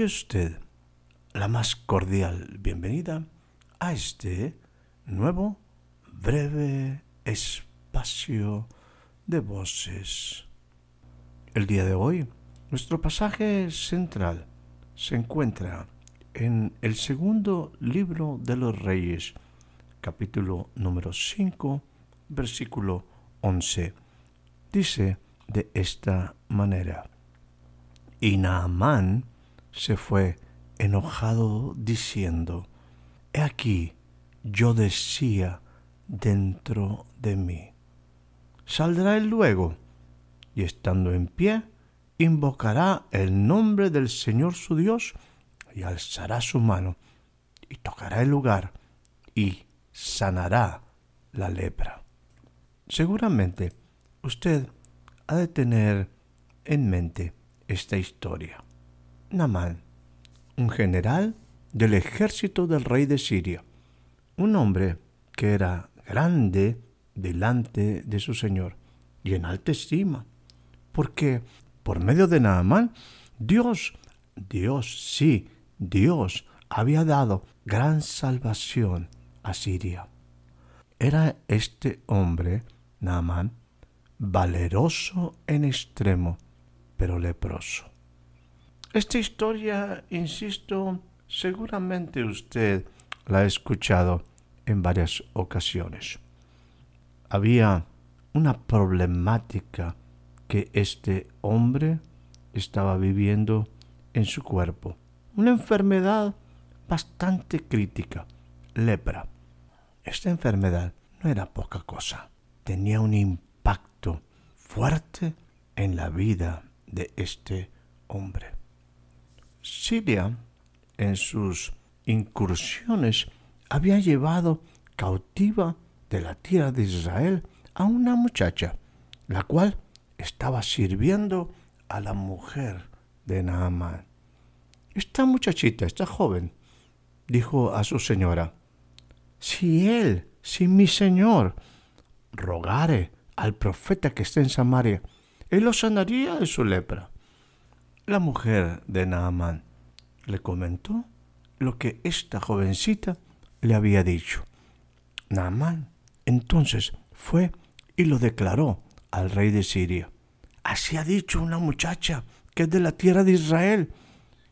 A usted la más cordial bienvenida a este nuevo breve espacio de voces. El día de hoy, nuestro pasaje central se encuentra en el segundo libro de los Reyes, capítulo número 5, versículo 11. Dice de esta manera, y Naamán se fue enojado diciendo, He aquí, yo decía dentro de mí. Saldrá él luego, y estando en pie, invocará el nombre del Señor su Dios, y alzará su mano, y tocará el lugar, y sanará la lepra. Seguramente usted ha de tener en mente esta historia. Namán, un general del ejército del rey de Siria, un hombre que era grande delante de su señor y en alta estima, porque por medio de Naamán, Dios, Dios, sí, Dios había dado gran salvación a Siria. Era este hombre, Naamán, valeroso en extremo, pero leproso. Esta historia, insisto, seguramente usted la ha escuchado en varias ocasiones. Había una problemática que este hombre estaba viviendo en su cuerpo, una enfermedad bastante crítica, lepra. Esta enfermedad no era poca cosa, tenía un impacto fuerte en la vida de este hombre. Siria, en sus incursiones, había llevado cautiva de la tierra de Israel a una muchacha, la cual estaba sirviendo a la mujer de Naamán. Esta muchachita, esta joven, dijo a su señora, si él, si mi señor, rogare al profeta que está en Samaria, él lo sanaría de su lepra. La mujer de Naamán le comentó lo que esta jovencita le había dicho. Naamán entonces fue y lo declaró al rey de Siria. Así ha dicho una muchacha que es de la tierra de Israel.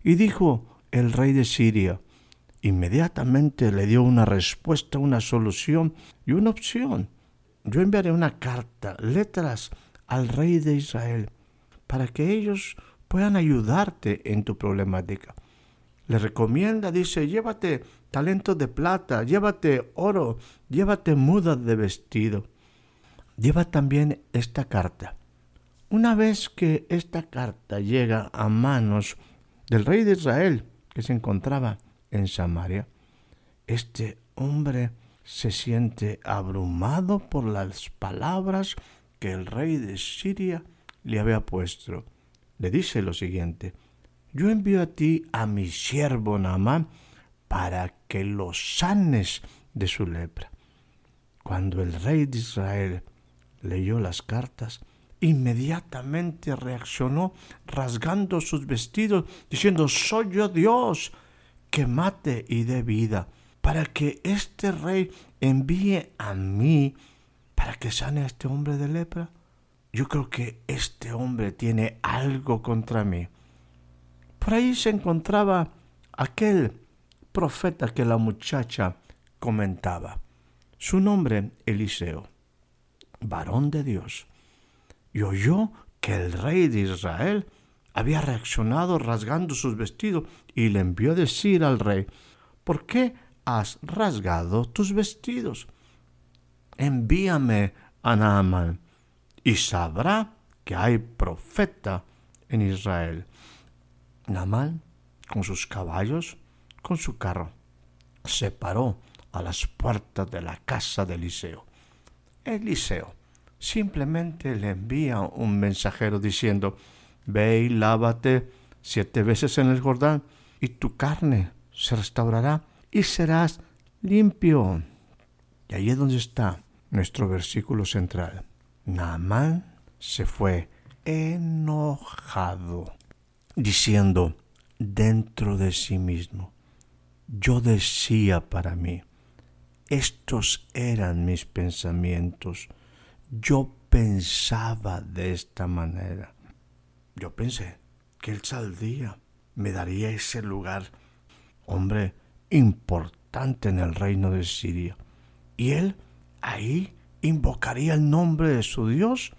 Y dijo el rey de Siria, inmediatamente le dio una respuesta, una solución y una opción. Yo enviaré una carta, letras al rey de Israel, para que ellos puedan ayudarte en tu problemática. Le recomienda, dice, llévate talentos de plata, llévate oro, llévate mudas de vestido. Lleva también esta carta. Una vez que esta carta llega a manos del rey de Israel, que se encontraba en Samaria, este hombre se siente abrumado por las palabras que el rey de Siria le había puesto le dice lo siguiente, yo envío a ti a mi siervo Naamán para que lo sanes de su lepra. Cuando el rey de Israel leyó las cartas, inmediatamente reaccionó rasgando sus vestidos, diciendo, soy yo Dios, que mate y dé vida, para que este rey envíe a mí para que sane a este hombre de lepra yo creo que este hombre tiene algo contra mí. Por ahí se encontraba aquel profeta que la muchacha comentaba. Su nombre Eliseo, varón de Dios. Y oyó que el rey de Israel había reaccionado rasgando sus vestidos y le envió decir al rey, ¿por qué has rasgado tus vestidos? envíame a Naaman y sabrá que hay profeta en Israel. Naamán, con sus caballos, con su carro, se paró a las puertas de la casa de Eliseo. Eliseo simplemente le envía un mensajero diciendo, Ve y lávate siete veces en el Jordán, y tu carne se restaurará y serás limpio. Y ahí es donde está nuestro versículo central. Naamán se fue enojado, diciendo dentro de sí mismo, yo decía para mí, estos eran mis pensamientos, yo pensaba de esta manera. Yo pensé que él saldría, me daría ese lugar, hombre importante en el reino de Siria. Y él ahí invocaría el nombre de su Dios,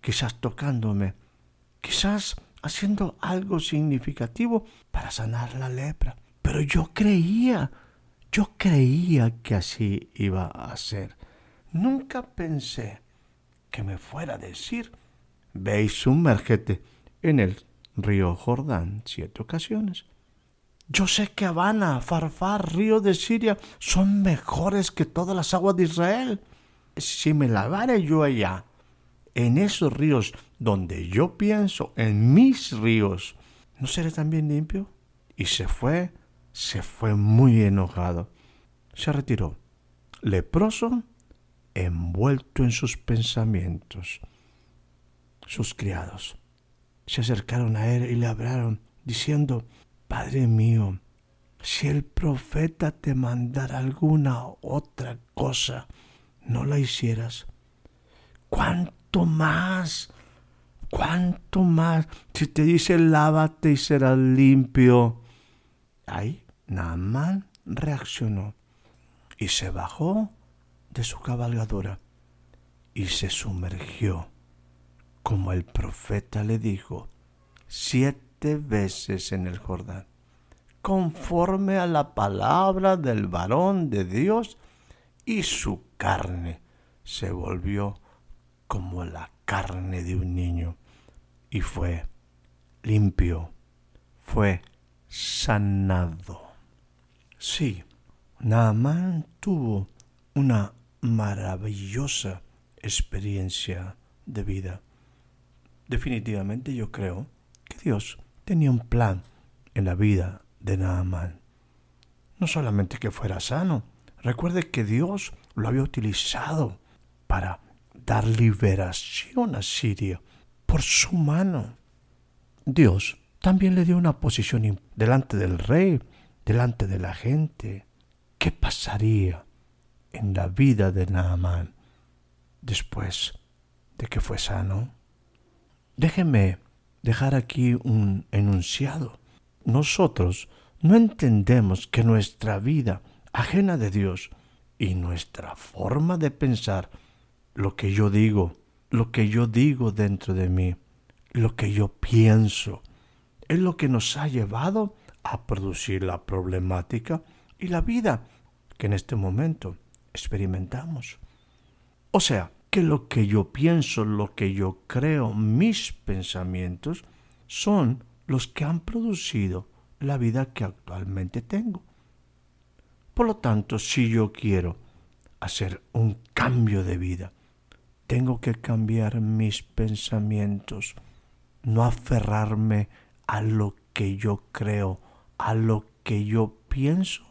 quizás tocándome, quizás haciendo algo significativo para sanar la lepra. Pero yo creía, yo creía que así iba a ser. Nunca pensé que me fuera a decir, ve y sumérgete en el río Jordán siete ocasiones. Yo sé que Habana, Farfar, río de Siria son mejores que todas las aguas de Israel. Si me lavare yo allá, en esos ríos donde yo pienso, en mis ríos, ¿no seré también limpio? Y se fue, se fue muy enojado. Se retiró, leproso, envuelto en sus pensamientos. Sus criados se acercaron a él y le hablaron, diciendo, Padre mío, si el profeta te mandara alguna otra cosa, no la hicieras. ¿Cuánto más? ¿Cuánto más? Si te dice lávate y serás limpio. Ahí Naamán reaccionó y se bajó de su cabalgadura y se sumergió como el profeta le dijo, siete veces en el Jordán, conforme a la palabra del varón de Dios, y su carne se volvió como la carne de un niño, y fue limpio, fue sanado. Sí, Naamán tuvo una maravillosa experiencia de vida definitivamente yo creo que Dios tenía un plan en la vida de Naamán. No solamente que fuera sano, recuerde que Dios lo había utilizado para dar liberación a Siria por su mano. Dios también le dio una posición delante del rey, delante de la gente. ¿Qué pasaría en la vida de Naamán después de que fue sano? Déjeme dejar aquí un enunciado. Nosotros no entendemos que nuestra vida ajena de Dios y nuestra forma de pensar, lo que yo digo, lo que yo digo dentro de mí, lo que yo pienso, es lo que nos ha llevado a producir la problemática y la vida que en este momento experimentamos. O sea, que lo que yo pienso, lo que yo creo, mis pensamientos, son los que han producido la vida que actualmente tengo. Por lo tanto, si yo quiero hacer un cambio de vida, tengo que cambiar mis pensamientos, no aferrarme a lo que yo creo, a lo que yo pienso.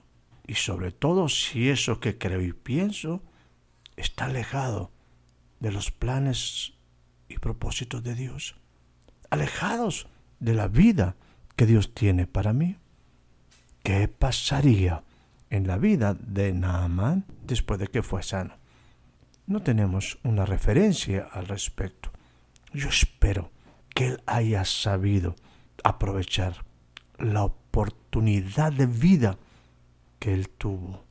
Y sobre todo si eso que creo y pienso está alejado de los planes y propósitos de Dios, alejados de la vida que Dios tiene para mí. ¿Qué pasaría en la vida de Naaman después de que fue sano? No tenemos una referencia al respecto. Yo espero que él haya sabido aprovechar la oportunidad de vida que él tuvo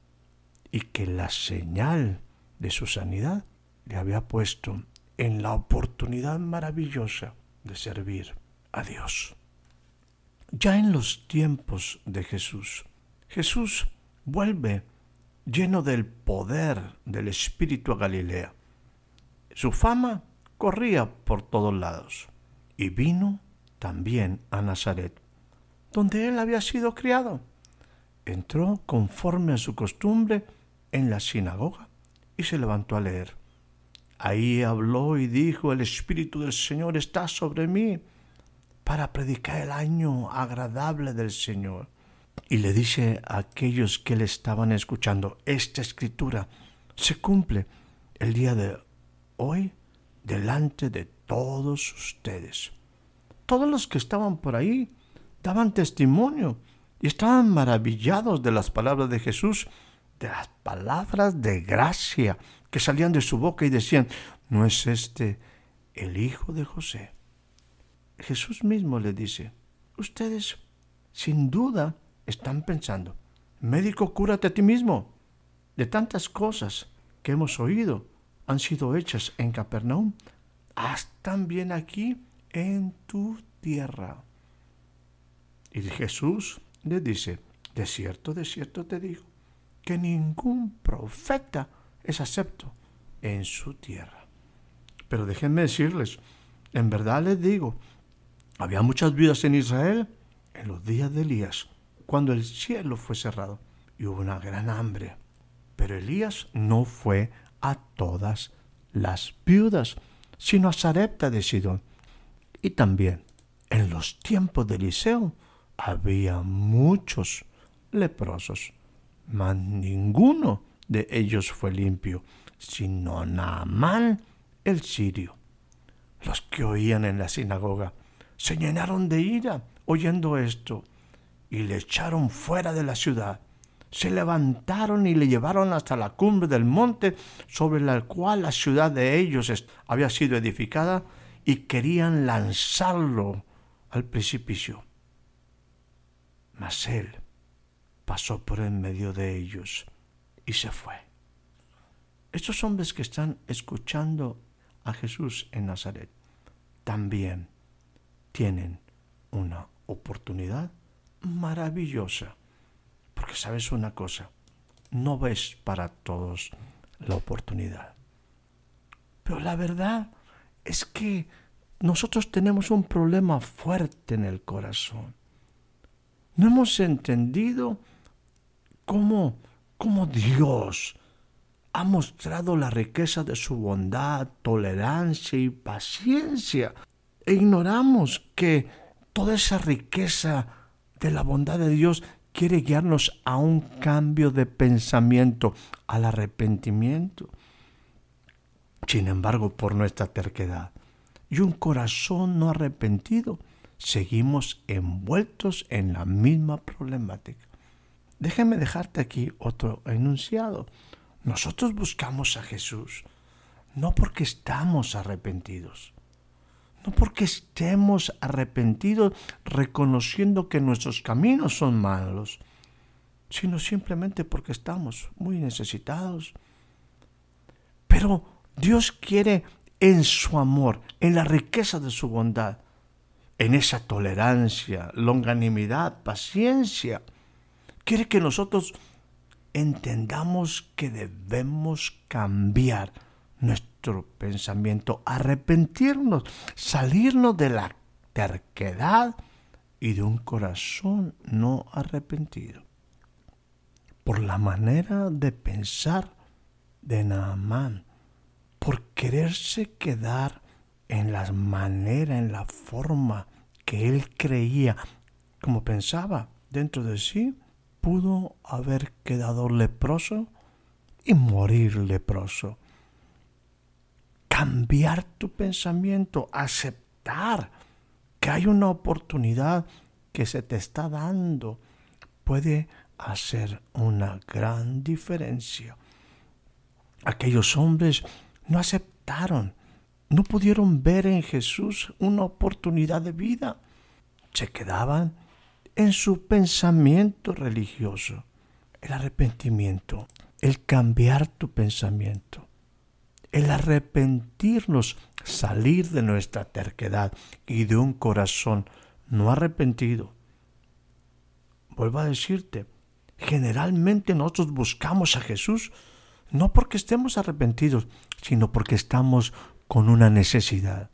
y que la señal de su sanidad le había puesto en la oportunidad maravillosa de servir a Dios. Ya en los tiempos de Jesús, Jesús vuelve lleno del poder del Espíritu a Galilea. Su fama corría por todos lados y vino también a Nazaret, donde él había sido criado. Entró conforme a su costumbre en la sinagoga y se levantó a leer. Ahí habló y dijo, el Espíritu del Señor está sobre mí para predicar el año agradable del Señor. Y le dice a aquellos que le estaban escuchando, esta escritura se cumple el día de hoy delante de todos ustedes. Todos los que estaban por ahí daban testimonio y estaban maravillados de las palabras de Jesús, de las palabras de gracia que salían de su boca y decían, ¿no es este el hijo de José? Jesús mismo le dice, ustedes sin duda están pensando, médico, cúrate a ti mismo. De tantas cosas que hemos oído han sido hechas en Capernaum, haz también aquí en tu tierra. Y Jesús le dice, de cierto, de cierto te digo, que ningún profeta es acepto en su tierra. Pero déjenme decirles, en verdad les digo, había muchas vidas en Israel en los días de Elías, cuando el cielo fue cerrado y hubo una gran hambre. Pero Elías no fue a todas las viudas, sino a Sarepta de Sidón. Y también en los tiempos de Eliseo había muchos leprosos, mas ninguno de ellos fue limpio, sino Naamán el sirio. Los que oían en la sinagoga se llenaron de ira oyendo esto y le echaron fuera de la ciudad. Se levantaron y le llevaron hasta la cumbre del monte sobre la cual la ciudad de ellos había sido edificada y querían lanzarlo al precipicio. Mas él pasó por en medio de ellos y se fue. Estos hombres que están escuchando a Jesús en Nazaret también tienen una oportunidad maravillosa. Porque sabes una cosa, no ves para todos la oportunidad. Pero la verdad es que nosotros tenemos un problema fuerte en el corazón. No hemos entendido cómo, cómo Dios ha mostrado la riqueza de su bondad, tolerancia y paciencia. E ignoramos que toda esa riqueza de la bondad de Dios quiere guiarnos a un cambio de pensamiento, al arrepentimiento. Sin embargo, por nuestra terquedad y un corazón no arrepentido, seguimos envueltos en la misma problemática. Déjeme dejarte aquí otro enunciado. Nosotros buscamos a Jesús no porque estamos arrepentidos, no porque estemos arrepentidos reconociendo que nuestros caminos son malos, sino simplemente porque estamos muy necesitados. Pero Dios quiere en su amor, en la riqueza de su bondad, en esa tolerancia, longanimidad, paciencia, quiere que nosotros entendamos que debemos cambiar nuestro pensamiento, arrepentirnos, salirnos de la terquedad y de un corazón no arrepentido. Por la manera de pensar de Naamán, por quererse quedar en la manera, en la forma que él creía, como pensaba dentro de sí, pudo haber quedado leproso y morir leproso. Cambiar tu pensamiento, aceptar que hay una oportunidad que se te está dando, puede hacer una gran diferencia. Aquellos hombres no aceptaron, no pudieron ver en Jesús una oportunidad de vida. Se quedaban en su pensamiento religioso. El arrepentimiento, el cambiar tu pensamiento, el arrepentirnos, salir de nuestra terquedad y de un corazón no arrepentido. Vuelvo a decirte, generalmente nosotros buscamos a Jesús no porque estemos arrepentidos, sino porque estamos con una necesidad.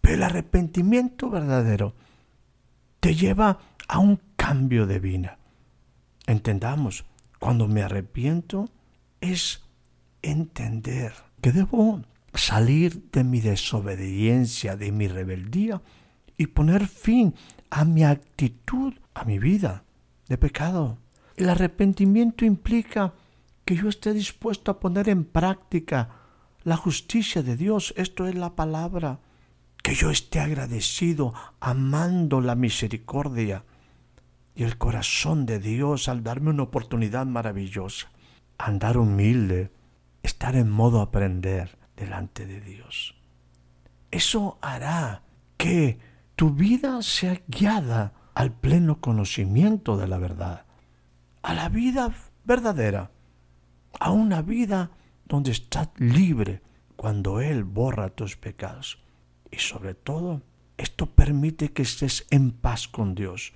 Pero el arrepentimiento verdadero te lleva a un cambio de vida. Entendamos, cuando me arrepiento es entender que debo salir de mi desobediencia, de mi rebeldía y poner fin a mi actitud, a mi vida de pecado. El arrepentimiento implica que yo esté dispuesto a poner en práctica la justicia de Dios, esto es la palabra, que yo esté agradecido, amando la misericordia y el corazón de Dios al darme una oportunidad maravillosa, andar humilde, estar en modo aprender delante de Dios. Eso hará que tu vida sea guiada al pleno conocimiento de la verdad, a la vida verdadera, a una vida donde estás libre cuando Él borra tus pecados. Y sobre todo, esto permite que estés en paz con Dios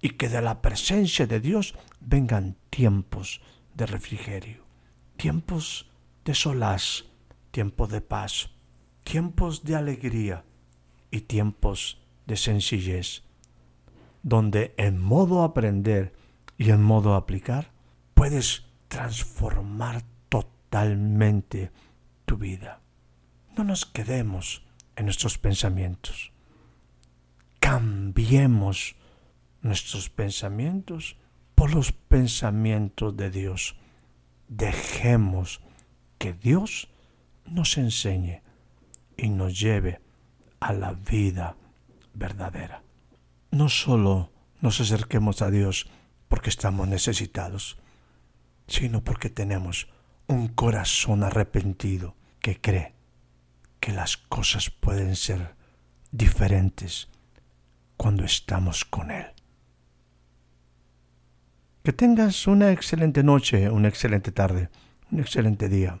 y que de la presencia de Dios vengan tiempos de refrigerio, tiempos de solaz, tiempos de paz, tiempos de alegría y tiempos de sencillez, donde en modo aprender y en modo aplicar puedes transformar totalmente tu vida. No nos quedemos en nuestros pensamientos. Cambiemos nuestros pensamientos por los pensamientos de Dios. Dejemos que Dios nos enseñe y nos lleve a la vida verdadera. No solo nos acerquemos a Dios porque estamos necesitados, sino porque tenemos un corazón arrepentido que cree que las cosas pueden ser diferentes cuando estamos con Él. Que tengas una excelente noche, una excelente tarde, un excelente día.